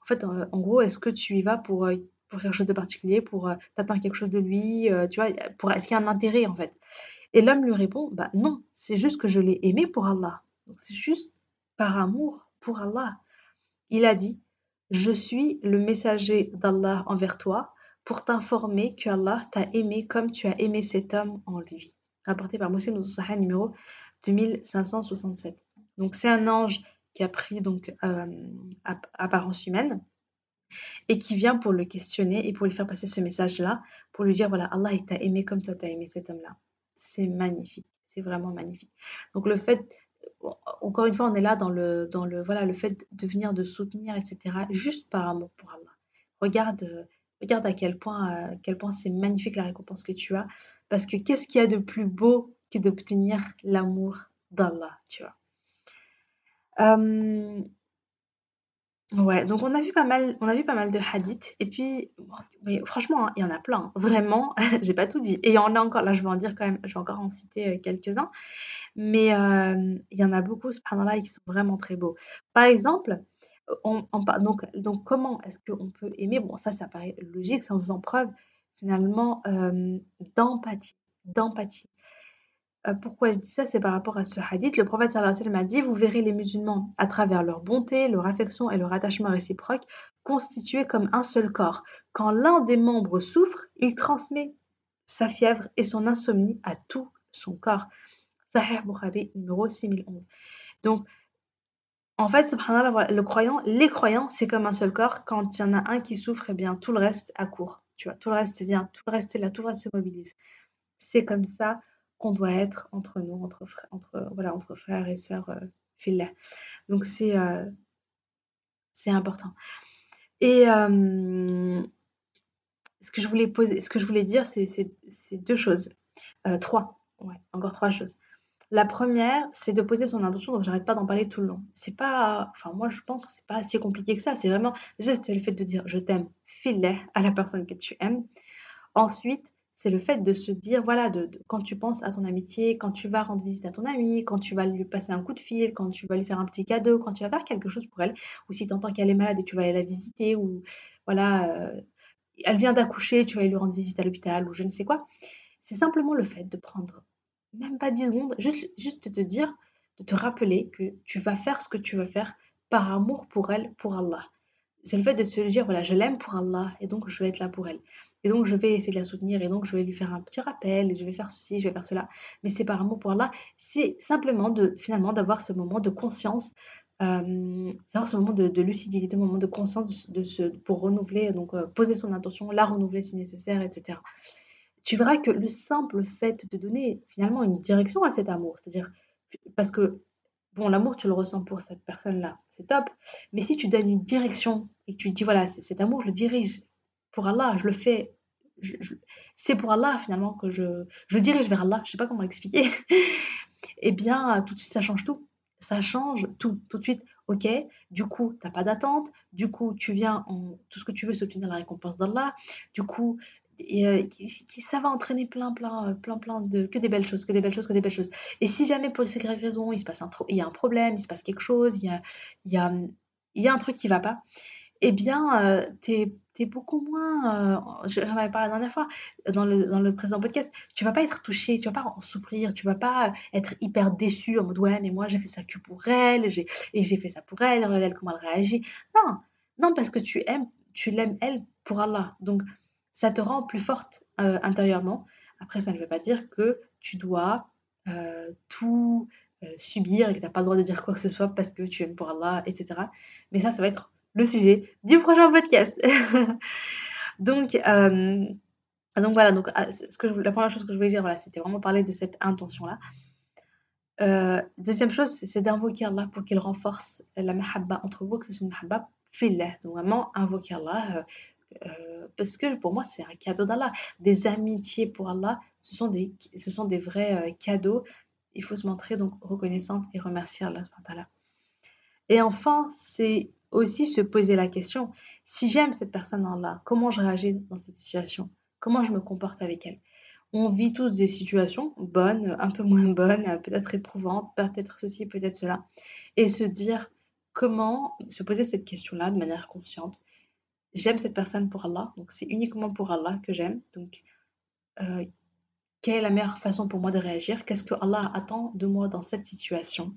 En fait, en, gros, est-ce que tu y vas pour, euh, pour quelque chose de particulier, pour euh, t'attendre quelque chose de lui euh, Tu vois, pour, est-ce qu'il y a un intérêt en fait? Et l'homme lui répond Bah non, c'est juste que je l'ai aimé pour Allah. C'est juste par amour pour Allah. Il a dit Je suis le messager d'Allah envers toi pour t'informer que Allah t'a aimé comme tu as aimé cet homme en lui. Rapporté par Muslim dans numéro 2567. Donc c'est un ange qui a pris donc euh, apparence humaine et qui vient pour le questionner et pour lui faire passer ce message-là, pour lui dire voilà, Allah t'a aimé comme toi t'as aimé cet homme-là. C'est magnifique, c'est vraiment magnifique. Donc le fait encore une fois, on est là dans le, dans le, voilà, le fait de venir, de soutenir, etc., juste par amour pour Allah. Regarde, euh, regarde à quel point, euh, quel point c'est magnifique la récompense que tu as, parce que qu'est-ce qu'il y a de plus beau que d'obtenir l'amour d'Allah, tu vois. Euh, ouais, donc on a vu pas mal, on a vu pas mal de hadiths, et puis, mais franchement, hein, il y en a plein, vraiment, j'ai pas tout dit, et il y en a encore, là je vais en dire quand même, je vais encore en citer quelques-uns, mais il y en a beaucoup, subhanallah, qui sont vraiment très beaux. Par exemple, on, donc, donc comment est-ce qu'on peut aimer? Bon, ça, ça paraît logique, ça en faisant preuve finalement d'empathie. D'empathie. pourquoi je dis ça? C'est par rapport à ce hadith. Le prophète sallallahu alayhi wa sallam a dit Vous verrez les musulmans à travers leur bonté, leur affection et leur attachement réciproque constitués comme un seul corps. Quand l'un des membres souffre, il transmet sa fièvre et son insomnie à tout son corps. Sahih Bukhari numéro 6011. Donc, en fait, subhanallah, le croyant, les croyants, c'est comme un seul corps. Quand il y en a un qui souffre, eh bien, tout le reste accourt. Tu vois, tout le reste vient, tout le reste est là, tout le reste se mobilise. C'est comme ça qu'on doit être entre nous, entre, frères, et sœurs euh, Donc, c'est euh, c'est important. Et euh, ce, que je voulais poser, ce que je voulais dire, c'est deux choses. Euh, trois. Ouais, encore trois choses. La première, c'est de poser son intention, donc j'arrête pas d'en parler tout le long. C'est pas enfin moi je pense que c'est pas assez compliqué que ça, c'est vraiment juste le fait de dire: «Je t'aime», file à la personne que tu aimes. Ensuite, c'est le fait de se dire, voilà, de quand tu penses à ton amitié, quand tu vas rendre visite à ton amie, quand tu vas lui passer un coup de fil, quand tu vas lui faire un petit cadeau, quand tu vas faire quelque chose pour elle, ou si tu entends qu'elle est malade et tu vas aller la visiter ou voilà, heu, elle vient d'accoucher, tu vas aller lui rendre visite à l'hôpital ou je ne sais quoi. C'est simplement le fait de prendre même pas 10 secondes, juste, juste de te dire, de te rappeler que tu vas faire ce que tu veux faire par amour pour elle, pour Allah. C'est le fait de te dire, voilà, je l'aime pour Allah et donc je vais être là pour elle. Et donc je vais essayer de la soutenir et donc je vais lui faire un petit rappel et je vais faire ceci, je vais faire cela. Mais c'est par amour pour Allah. C'est simplement de, finalement, d'avoir ce moment de conscience, euh, d'avoir ce moment de, lucidité, un moment de conscience de ce, pour renouveler, donc euh, poser son intention, la renouveler si nécessaire, etc tu verras que le simple fait de donner finalement une direction à cet amour, c'est-à-dire parce que bon, l'amour, tu le ressens pour cette personne-là, c'est top, mais si tu donnes une direction et que tu dis voilà, cet amour, je le dirige pour Allah, je le fais, c'est pour Allah finalement que je, je dirige vers Allah, je sais pas comment expliquer, eh bien, tout de suite, ça change tout. Ça change tout, tout de suite. Ok, du coup, tu n'as pas d'attente. Du coup, tu viens en tout ce que tu veux, c'est obtenir la récompense d'Allah. Du coup, et, qui, ça va entraîner plein, plein, plein, plein de que des belles choses, que des belles choses, que des belles choses. Et si jamais pour ces raison, il se passe un, il y a un problème, il se passe quelque chose, il y a, il y a, il y a un truc qui va pas, eh bien, tu es tu beaucoup moins, euh, j'en avais parlé la dernière fois dans le, dans le précédent podcast, tu vas pas être touché, tu vas pas en souffrir, tu vas pas être hyper déçu en mode ouais, mais moi j'ai fait ça que pour elle, et j'ai fait ça pour elle, elle, comment elle réagit. Non, non, parce que tu aimes, tu l'aimes elle pour Allah. Donc ça te rend plus forte euh, intérieurement. Après, ça ne veut pas dire que tu dois euh, tout subir et que tu n'as pas le droit de dire quoi que ce soit parce que tu aimes pour Allah, etc. Mais ça, ça va être le sujet du prochain podcast. donc, euh, donc voilà, donc, la première chose que je voulais dire, voilà, c'était vraiment parler de cette intention-là. Euh, deuxième chose, c'est d'invoquer Allah pour qu'il renforce la mahabba entre vous, que ce soit une mahabba fillah. Donc vraiment, invoquer Allah. Euh, parce que pour moi, c'est un cadeau d'Allah. Des amitiés pour Allah, ce sont des, ce sont des vrais cadeaux. Il faut se montrer donc reconnaissante et remercier Allah. Et enfin, c'est aussi se poser la question, si j'aime cette personne-là, comment je réagis dans cette situation? Comment je me comporte avec elle? On vit tous des situations bonnes, un peu moins bonnes, peut-être éprouvantes, peut-être ceci, peut-être cela. Et se dire comment, se poser cette question-là de manière consciente. J'aime cette personne pour Allah, donc c'est uniquement pour Allah que j'aime. Donc, euh, quelle est la meilleure façon pour moi de réagir? Qu'est-ce que Allah attend de moi dans cette situation?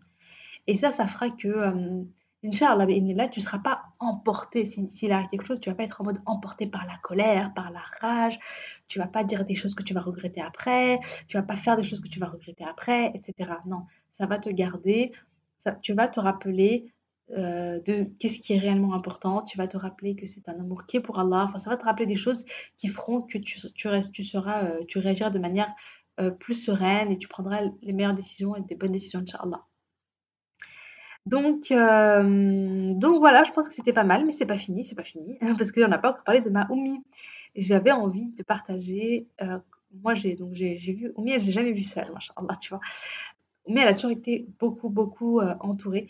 Et ça, ça fera que euh, Inch'Allah, tu ne seras pas emporté. S'il si arrive quelque chose, tu ne vas pas être en mode emporté par la colère, par la rage. Tu ne vas pas dire des choses que tu vas regretter après. Tu ne vas pas faire des choses que tu vas regretter après, etc. Non, ça va te garder. Tu vas te rappeler euh, de qu'est-ce qui est réellement important. Tu vas te rappeler que c'est un amour qui est pour Allah. Enfin, ça va te rappeler des choses qui feront que tu, tu, tu, seras, euh, tu réagiras de manière euh, plus sereine et tu prendras les meilleures décisions et des bonnes décisions, Inch'Allah. Donc, donc voilà, je pense que c'était pas mal, mais c'est pas fini, c'est pas fini, parce qu'on n'a pas encore parlé de ma Oumi. J'avais envie de partager. Moi, j'ai donc j'ai vu Oumi, elle, je l'ai jamais vue seule, machallah, tu vois. Mais elle a toujours été beaucoup, beaucoup entourée,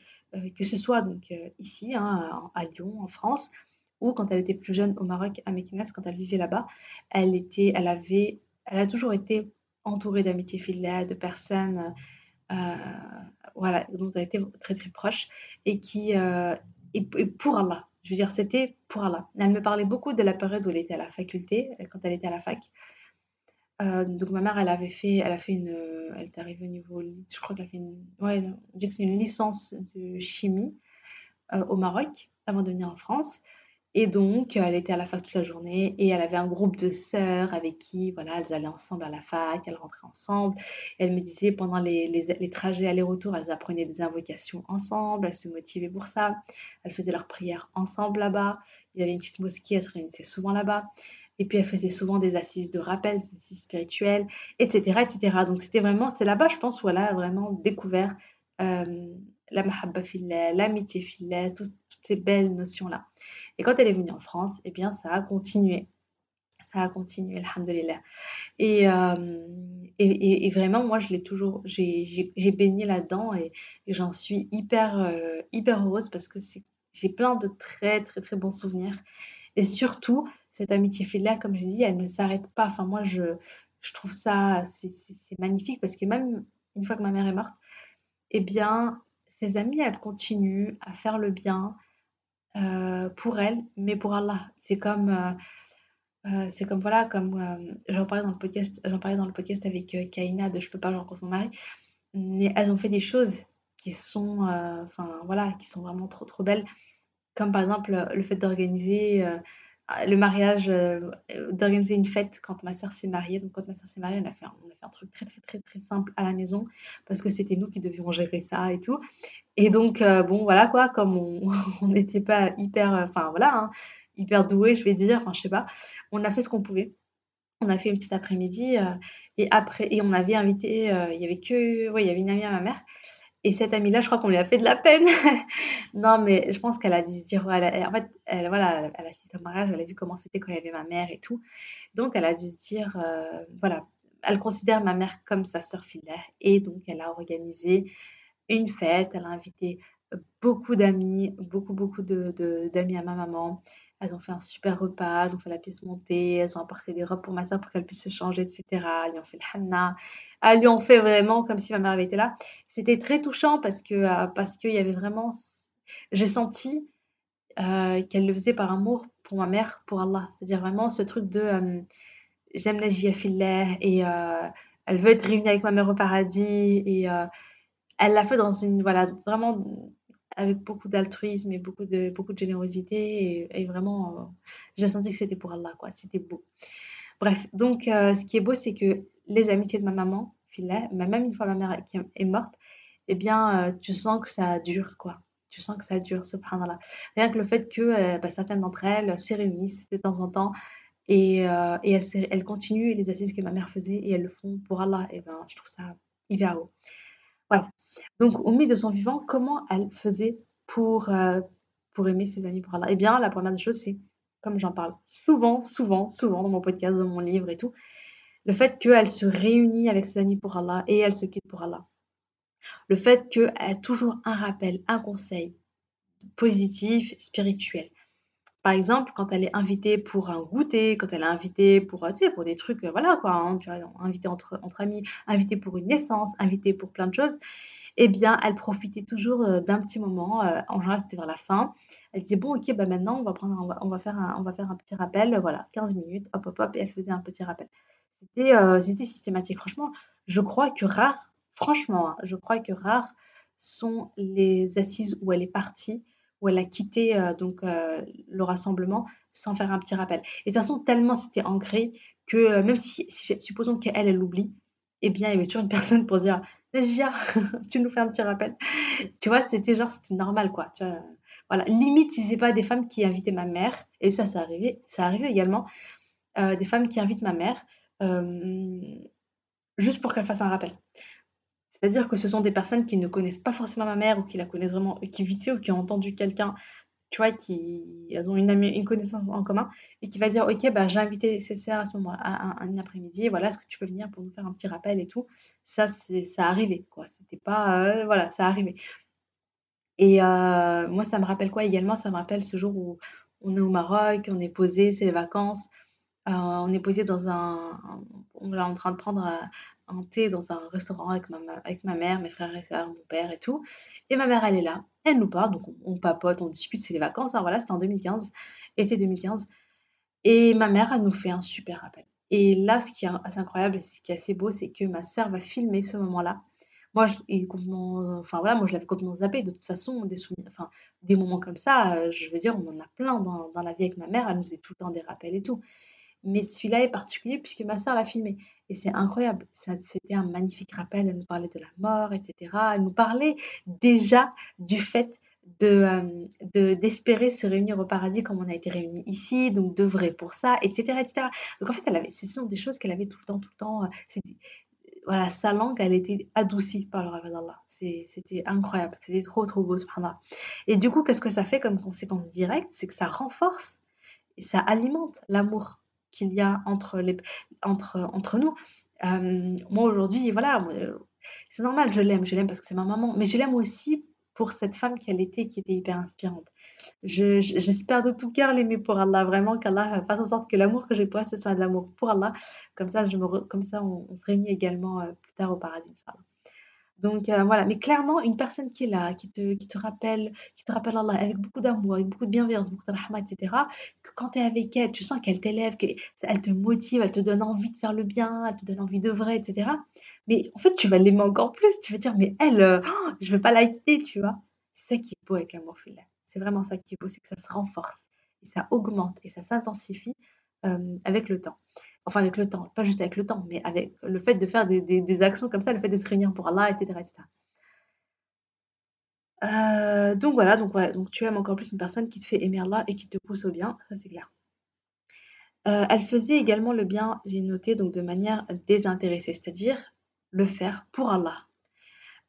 que ce soit donc ici, hein, à Lyon, en France, ou quand elle était plus jeune au Maroc, à Meknes, quand elle vivait là-bas, elle était, elle avait, elle a toujours été entourée d'amitié filiale, de personnes euh, voilà, dont elle était très très proche et qui euh, et, pour Allah. Je veux dire, c'était pour Allah. Elle me parlait beaucoup de la période où elle était à la faculté, quand elle était à la fac. Euh, donc ma mère, elle avait fait, elle a fait une, elle est arrivée au niveau, je crois qu'elle a fait une, une licence de chimie au Maroc avant de venir en France. Et donc, elle était à la fac toute la journée et elle avait un groupe de sœurs avec qui, voilà, elles allaient ensemble à la fac, elles rentraient ensemble. Elle me disait, pendant les, les, trajets aller-retour, elles apprenaient des invocations ensemble, elles se motivaient pour ça. Elles faisaient leurs prières ensemble là-bas. Il y avait une petite mosquée, elles se réunissaient souvent là-bas. Et puis, elles faisaient souvent des assises de rappel, des assises spirituelles, etc. etc. Donc, c'était vraiment, c'est là-bas, je pense, où elle a vraiment découvert euh, la mahabba fillah, l'amitié fillah, toutes ces belles notions-là. Et quand elle est venue en France, eh bien, ça a continué. Ça a continué, alhamdulillah. Et, euh, et, et, vraiment, moi, je l'ai toujours, j'ai baigné là-dedans et, j'en suis hyper, euh, hyper heureuse parce que j'ai plein de très, très, très bons souvenirs. Et surtout, cette amitié fillah, comme j'ai dit, elle ne s'arrête pas. Enfin, moi, je, je trouve ça, c'est magnifique parce que même une fois que ma mère est morte, eh bien, ses amis, elles continuent à faire le bien, euh, pour elle, mais pour Allah. C'est comme, euh, euh, comme voilà, comme j'en parlais dans le podcast, parlais dans le podcast avec Kaina de Je peux pas, je rencontre mon mari. Mais elles ont fait des choses qui sont, enfin voilà, qui sont vraiment trop trop belles, comme par exemple le fait d'organiser le mariage, euh, d'organiser une fête quand ma soeur s'est mariée. Donc, quand ma soeur s'est mariée, on a, fait un, on a fait un truc très, très, très, très simple à la maison parce que c'était nous qui devions gérer ça et tout. Et donc, euh, bon, voilà quoi, comme on n'était pas hyper, euh, enfin voilà, hein, hyper doué, je vais dire, enfin, je sais pas, on a fait ce qu'on pouvait. On a fait une petite après-midi et après, et on avait invité, il y avait que, ouais, il y avait une amie à ma mère et cette amie-là, je crois qu'on lui a fait de la peine. non, mais je pense qu'elle a dû se dire, en fait, elle, voilà, elle assisté au mariage, elle a vu comment c'était quand il y avait ma mère et tout. Donc, elle a dû se dire, euh, voilà, elle considère ma mère comme sa sœur filaire. Et donc, elle a organisé une fête, elle a invité beaucoup d'amis, beaucoup, beaucoup d'amis de, d'amis à ma maman. elles ont fait un super repas, elles ont fait la pièce montée, elles ont apporté des robes pour ma soeur pour qu'elle puisse se changer, etc. Elles ont fait le hanna. Elles lui ont fait vraiment comme si ma mère avait été là. C'était très touchant parce que euh, parce qu'il y avait vraiment... J'ai senti euh, qu'elle le faisait par amour pour ma mère, pour Allah. C'est-à-dire vraiment ce truc de euh, j'aime la jia et elle veut être réunie avec ma mère au paradis et elle l'a fait dans une voilà vraiment avec beaucoup d'altruisme et beaucoup de, beaucoup de générosité. Et, vraiment, euh, j'ai senti que c'était pour Allah, quoi. C'était beau. Bref, donc, euh, ce qui est beau, c'est que les amitiés de ma maman, même une fois ma mère qui est morte, eh bien, euh, tu sens que ça dure, quoi. Tu sens que ça dure, subhanallah. Rien que le fait que bah, certaines d'entre elles se réunissent de temps en temps et, et elles, elles, continuent les assises que ma mère faisait et elles le font pour Allah, et ben, je trouve ça hyper beau. Bref, donc au milieu de son vivant, comment elle faisait pour, euh, pour aimer ses amis pour Allah Eh bien, la première des choses, c'est, comme j'en parle souvent, souvent, souvent dans mon podcast, dans mon livre et tout, le fait qu'elle se réunit avec ses amis pour Allah et elle se quitte pour Allah. Le fait qu'elle a toujours un rappel, un conseil positif, spirituel. Par exemple, quand elle est invitée pour un goûter, quand elle est invitée pour, pour des trucs, euh, voilà quoi, hein, invitée entre, entre amis, invitée pour une naissance, invitée pour plein de choses, eh bien, elle profitait toujours euh, d'un petit moment. Euh, en général, c'était vers la fin. Elle disait, bon, ok, bah maintenant, on va, prendre, on va, faire, un, on va faire un petit rappel, voilà, 15 minutes, hop, hop, hop, et elle faisait un petit rappel. C'était c'était systématique. Franchement, je crois que rare, franchement, hein, je crois que rares sont les assises où elle est partie où elle a quitté euh, donc euh, le rassemblement sans faire un petit rappel. Et de toute façon, tellement c'était ancré que euh, même si, supposons qu'elle, elle l'oublie, eh bien, il y avait toujours une personne pour dire Déjà, tu nous fais un petit rappel. tu vois, c'était genre, c'était normal, quoi. Tu voilà. Limite, si c'est pas des femmes qui invitaient ma mère, et ça, ça arrivait, ça également, des femmes qui invitent ma mère juste pour qu'elle fasse un rappel. C'est-à-dire que ce sont des personnes qui ne connaissent pas forcément ma mère ou qui la connaissent vraiment, qui vite fait ou qui ont entendu quelqu'un, tu vois, qui elles ont une, connaissance en commun et qui va dire Ok, bah, j'ai invité Césaire à ce moment-là, un, un après-midi, voilà, est-ce que tu peux venir pour nous faire un petit rappel et tout? Ça, c'est, ça arrivait, quoi. C'était pas. Euh, voilà, ça arrivait. Et euh, moi, ça me rappelle quoi également? Ça me rappelle ce jour où on est au Maroc, on est posé, c'est les vacances. Euh, on est posé dans un, on est en train de prendre un thé dans un restaurant avec ma, mère, mes frères et sœurs, mon père et tout. Et ma mère, elle est là, elle nous parle, donc on, papote, on discute, c'est les vacances, hein, voilà, c'était en 2015, été 2015. Et ma mère, elle nous fait un super appel. Et là, ce qui est assez incroyable, ce qui est assez beau, c'est que ma sœur va filmer ce moment-là. Moi, je, je l'avais complètement zappé. De toute façon, des souvenirs, enfin des moments comme ça, euh, je veux dire, on en a plein dans, dans la vie avec ma mère. Elle nous faisait tout le temps des rappels et tout. Mais celui-là est particulier puisque ma sœur l'a filmé. Et c'est incroyable. C'était un magnifique rappel. Elle nous parlait de la mort, etc. Elle nous parlait déjà du fait de euh, d'espérer se réunir au paradis comme on a été réunis ici, donc d'œuvrer pour ça, etc., etc. Donc en fait, elle avait, ce sont des choses qu'elle avait tout le temps, tout le temps. Euh, voilà, sa langue, elle était adoucie par le rêve d'Allah. C'était incroyable, c'était trop, trop beau, subhanallah. Et du coup, qu'est-ce que ça fait comme conséquence directe? C'est que ça renforce et ça alimente l'amour qu'il y a entre, les, entre, entre nous. Euh, moi aujourd'hui, voilà, c'est normal, je l'aime, je l'aime parce que c'est ma maman, mais je l'aime aussi pour cette femme qu'elle était, qui était hyper inspirante. J'espère de tout cœur l'aimer pour Allah, vraiment qu'Allah fasse en sorte que l'amour que j'ai pour elle, ce soit de l'amour pour Allah. Comme ça, je me comme ça on, se réunit également euh, plus tard au paradis. Donc euh, voilà, mais clairement, une personne qui est là, qui te, qui te rappelle, qui te rappelle Allah avec beaucoup d'amour, avec beaucoup de bienveillance, beaucoup de etc., que quand tu es avec elle, tu sens qu'elle t'élève, qu'elle te motive, elle te donne envie de faire le bien, elle te donne envie d'œuvrer, etc. Mais en fait, tu vas l'aimer encore plus. Tu vas dire, mais elle, euh, oh, je ne veux pas la quitter, tu vois. C'est ça qui est beau avec l'amour filial. C'est vraiment ça qui est beau, c'est que ça se renforce, et ça augmente, et ça s'intensifie euh, avec le temps enfin avec le temps, pas juste avec le temps, mais avec le fait de faire des, actions comme ça, le fait de se réunir pour Allah, etc. Euh, donc voilà, donc, donc tu aimes encore plus une personne qui te fait aimer Allah et qui te pousse au bien, ça c'est clair. Euh, elle faisait également le bien, j'ai noté, donc de manière désintéressée, c'est-à-dire le faire pour Allah.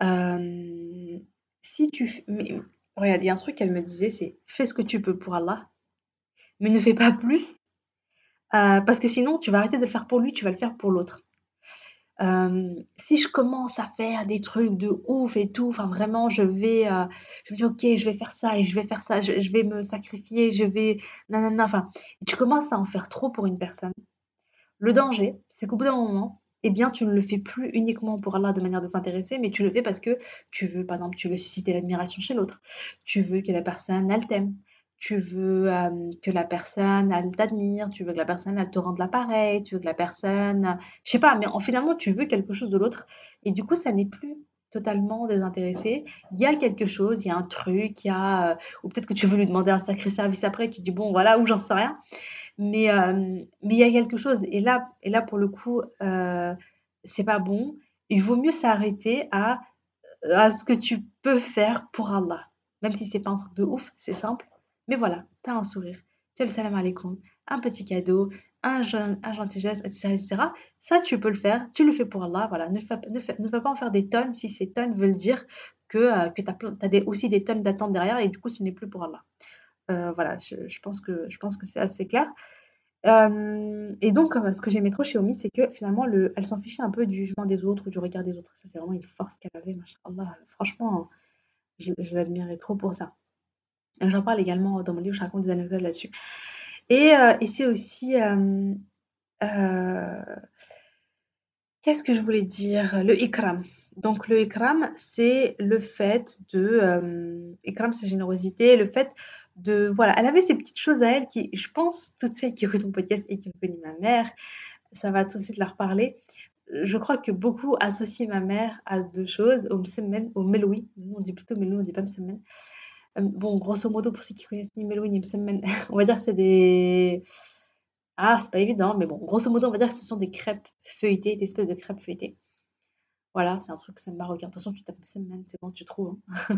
Euh, si tu... Regarde, il y a un truc qu'elle me disait, c'est fais ce que tu peux pour Allah, mais ne fais pas plus euh, parce que sinon, tu vas arrêter de le faire pour lui, tu vas le faire pour l'autre. euh, si je commence à faire des trucs de ouf et tout, enfin vraiment, je vais, euh, je me dis ok, je vais faire ça et je vais faire ça, je, je vais me sacrifier, je vais, nanana, enfin, tu commences à en faire trop pour une personne. Le danger, c'est qu'au bout d'un moment, eh bien, tu ne le fais plus uniquement pour Allah de manière désintéressée, mais tu le fais parce que tu veux, par exemple, tu veux susciter l'admiration chez l'autre, tu veux que la personne, elle t'aime, tu veux que la personne, elle t'admire, tu veux que la personne, elle te rende l'appareil, tu veux que la personne, je sais pas, mais en, finalement, tu veux quelque chose de l'autre, et du coup, ça n'est plus totalement désintéressé. Il y a quelque chose, il y a un truc, il y a, euh, ou peut-être que tu veux lui demander un sacré service après, tu dis bon, voilà, ou j'en sais rien. Mais mais il y a quelque chose. Et là, et là pour le coup, euh, c'est pas bon. Il vaut mieux s'arrêter à, à ce que tu peux faire pour Allah. Même si c'est pas un truc de ouf, c'est simple. Mais voilà, tu as un sourire, tu as le salam alaikum, un petit cadeau, un, gentil geste, etc.. Ça, tu peux le faire, tu le fais pour Allah. Voilà. Ne, fais, pas en faire des tonnes si ces tonnes veulent dire que, euh, aussi des tonnes d'attente derrière et du coup, ce n'est plus pour Allah. Euh, voilà, je, pense que, c'est assez clair. Euh, et donc, euh, ce que j'aimais trop chez Omi, c'est que finalement, le, elle s'en fichait un peu du jugement des autres ou du regard des autres. Ça, c'est vraiment une force qu'elle avait. Allah, franchement, je l'admirais trop pour ça. J'en parle également dans mon livre, je raconte des anecdotes là-dessus. Et, euh, c'est aussi. Euh, euh, Qu'est-ce que je voulais dire? Le ikram. Donc, le ikram, c'est le fait de. Euh, ikram, c'est générosité, le fait de. Voilà, elle avait ces petites choses à elle qui, je pense, toutes celles qui écoutent mon podcast et qui ont connu ma mère, ça va tout de suite leur parler. Je crois que beaucoup associent ma mère à deux choses, au msemen, au meloui. on dit plutôt meloui, on dit pas msemen. Euh, bon, grosso modo, pour ceux qui connaissent ni meloui ni msemen, on va dire que c'est des. Ah, c'est pas évident, mais bon, grosso modo, on va dire que ce sont des crêpes feuilletées, des espèces de crêpes feuilletées. Voilà, c'est un truc, ça me marocain. Attention, tu tapes semaine, c'est bon, tu trouves. Hein.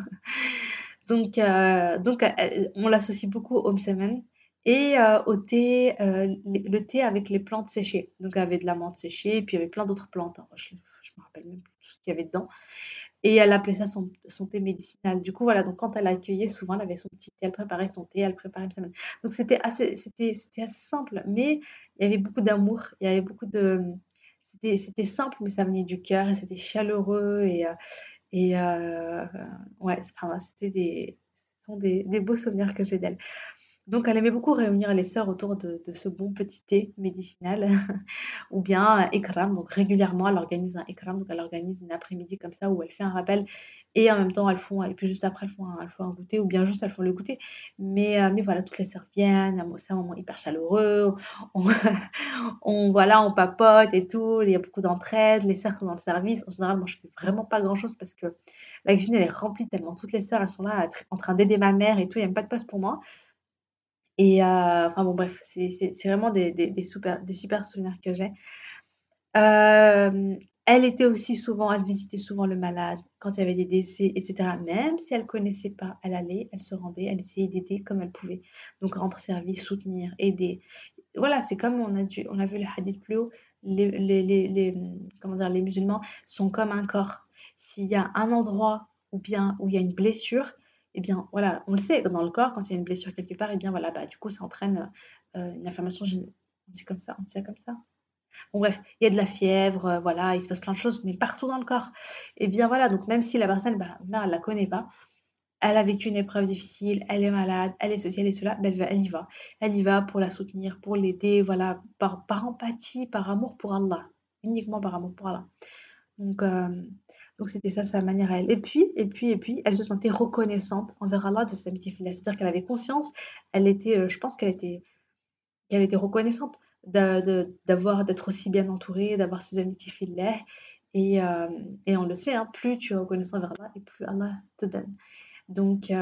donc, euh, donc on l'associe beaucoup au msemen et euh, au thé, euh, le thé avec les plantes séchées. Donc, il y avait de la menthe séchée, et puis il y avait plein d'autres plantes. Hein. Je, je me rappelle même plus ce qu'il y avait dedans. Et elle appelait ça son, son, thé médicinal. Du coup, voilà, donc quand elle accueillait, souvent, elle avait son petit thé, elle préparait son thé, elle préparait une semaine. Donc, c'était assez, simple, mais il y avait beaucoup d'amour, il y avait beaucoup de... C'était, c'était simple, mais ça venait du cœur, et c'était chaleureux, et, euh, et euh, ouais, enfin, c'était des, ce sont des, des beaux souvenirs que j'ai d'elle. Donc, elle aimait beaucoup réunir les sœurs autour de, ce bon petit thé médicinal, ou bien ikram. Donc, régulièrement, elle organise un ikram. Donc, elle organise une après-midi comme ça où elle fait un rappel et en même temps, elles font, et puis juste après, elles font un, elles font un goûter, ou bien juste elles font le goûter. Mais, euh, mais voilà, toutes les sœurs viennent, c'est un moment hyper chaleureux. On, on, voilà, on papote et tout. Il y a beaucoup d'entraide. Les sœurs sont dans le service. En général, moi, je fais vraiment pas grand chose parce que la cuisine, elle est remplie tellement. Toutes les sœurs, elles sont là en train d'aider ma mère et tout. Il n'y a même pas de place pour moi. Et euh, enfin bon, bref, c'est vraiment des, super, des super souvenirs que j'ai. Euh, elle était aussi souvent, elle visitait souvent le malade quand il y avait des décès, etc. Même si elle ne connaissait pas, elle allait, elle se rendait, elle essayait d'aider comme elle pouvait. Donc rendre service, soutenir, aider. Voilà, c'est comme on a, vu le hadith plus haut, les, les, comment dire, les musulmans sont comme un corps. S'il y a un endroit ou bien où il y a une blessure, eh bien, voilà, on le sait, dans le corps, quand il y a une blessure quelque part, eh bien, voilà, bah, du coup, ça entraîne euh, une inflammation. On dit comme ça, on dit ça comme ça. Bon, bref, il y a de la fièvre, euh, voilà, il se passe plein de choses, mais partout dans le corps. Et eh bien, voilà, donc même si la personne, bah, elle ne la connaît pas, elle a vécu une épreuve difficile, elle est malade, elle est ceci, elle est cela, ben, elle, y va. Elle y va pour la soutenir, pour l'aider, voilà, par, par empathie, par amour pour Allah. Uniquement par amour pour Allah. Donc, euh, donc c'était ça sa manière à elle. Et puis, et puis, et puis, elle se sentait reconnaissante envers Allah de sa amitié filiale. C'est-à-dire qu'elle avait conscience, elle était, euh, je pense qu'elle était, qu'elle était reconnaissante d'avoir, d'être aussi bien entourée, d'avoir ses amitiés filiales. Et, euh, et on le sait, hein, plus tu es reconnaissant envers Allah, et plus Allah te donne. Donc,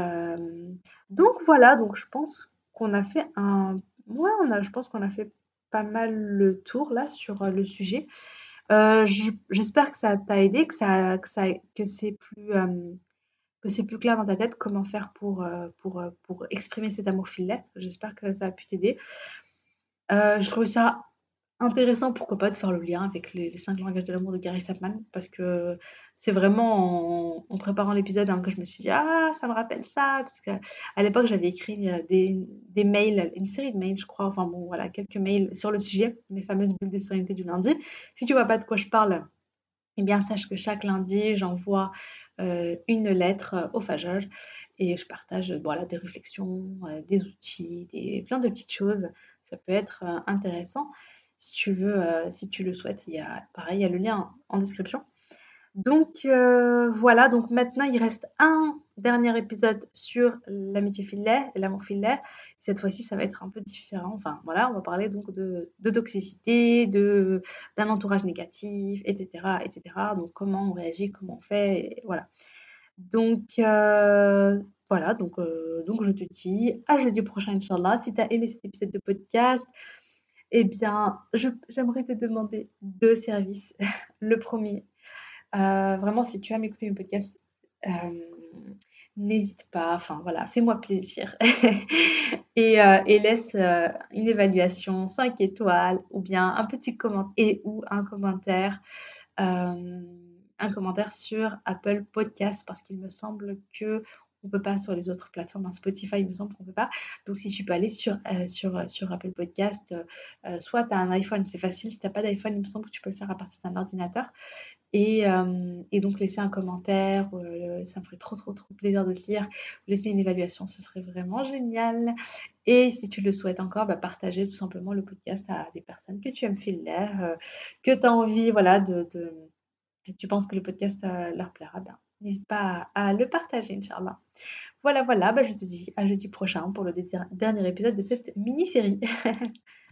donc voilà, donc je pense qu'on a fait un... Ouais, on a, je pense qu'on a fait pas mal le tour là sur le sujet. Euh, j'espère que ça t'a aidé, que ça, que c'est plus, euh, plus clair dans ta tête comment faire pour, euh, pour, pour exprimer cet amour filet. J'espère que ça a pu t'aider. je trouvais ça intéressant, pourquoi pas, de faire le lien avec les, les cinq langages de l'amour de Gary Chapman, parce que c'est vraiment en, préparant l'épisode hein, que je me suis dit ah ça me rappelle ça parce qu'à l'époque j'avais écrit euh, des, des, mails une série de mails je crois enfin bon voilà quelques mails sur le sujet mes fameuses bulles de sérénité du lundi si tu vois pas de quoi je parle eh bien, sache que chaque lundi, j'envoie euh, une lettre au Fajr et je partage voilà, des réflexions, euh, des outils, des, plein de petites choses. Ça peut être euh, intéressant si tu veux, si tu le souhaites. Il y a, pareil, il y a le lien en description. Donc voilà, donc maintenant il reste un dernier épisode sur l'amitié filet, l'amour filet. Cette fois-ci, ça va être un peu différent. Enfin voilà, on va parler donc de, toxicité, de d'un entourage négatif, etc., etc. Donc comment on réagit, comment on fait, voilà. Donc voilà, donc, donc je te dis à jeudi prochain, Inch'Allah. Si tu as aimé cet épisode de podcast, eh bien, j'aimerais te demander deux services. Le premier, euh, vraiment, si tu aimes écouter mes podcasts, euh, n'hésite pas, enfin voilà, fais-moi plaisir et, euh, et, laisse une évaluation 5 étoiles ou bien un petit commentaire et ou un commentaire, un commentaire sur Apple Podcast parce qu'il me semble que on peut pas sur les autres plateformes. Hein, Spotify, il me semble qu'on peut pas. Donc, si tu peux aller sur, sur, sur Apple Podcast, soit tu as un iPhone, c'est facile. Si tu n'as pas d'iPhone, il me semble que tu peux le faire à partir d'un ordinateur. Euh, et, donc laisser un commentaire, euh, ça me ferait trop trop trop plaisir de te lire, laisser une évaluation, ce serait vraiment génial. Et si tu le souhaites encore, bah, partager tout simplement le podcast à des personnes que tu aimes filer, euh, que tu as envie, voilà, de, de, tu penses que le podcast leur plaira, ben, n'hésite pas à, le partager, Inch'Allah. Voilà, voilà, bah, je te dis à jeudi prochain pour le dernier épisode de cette mini-série.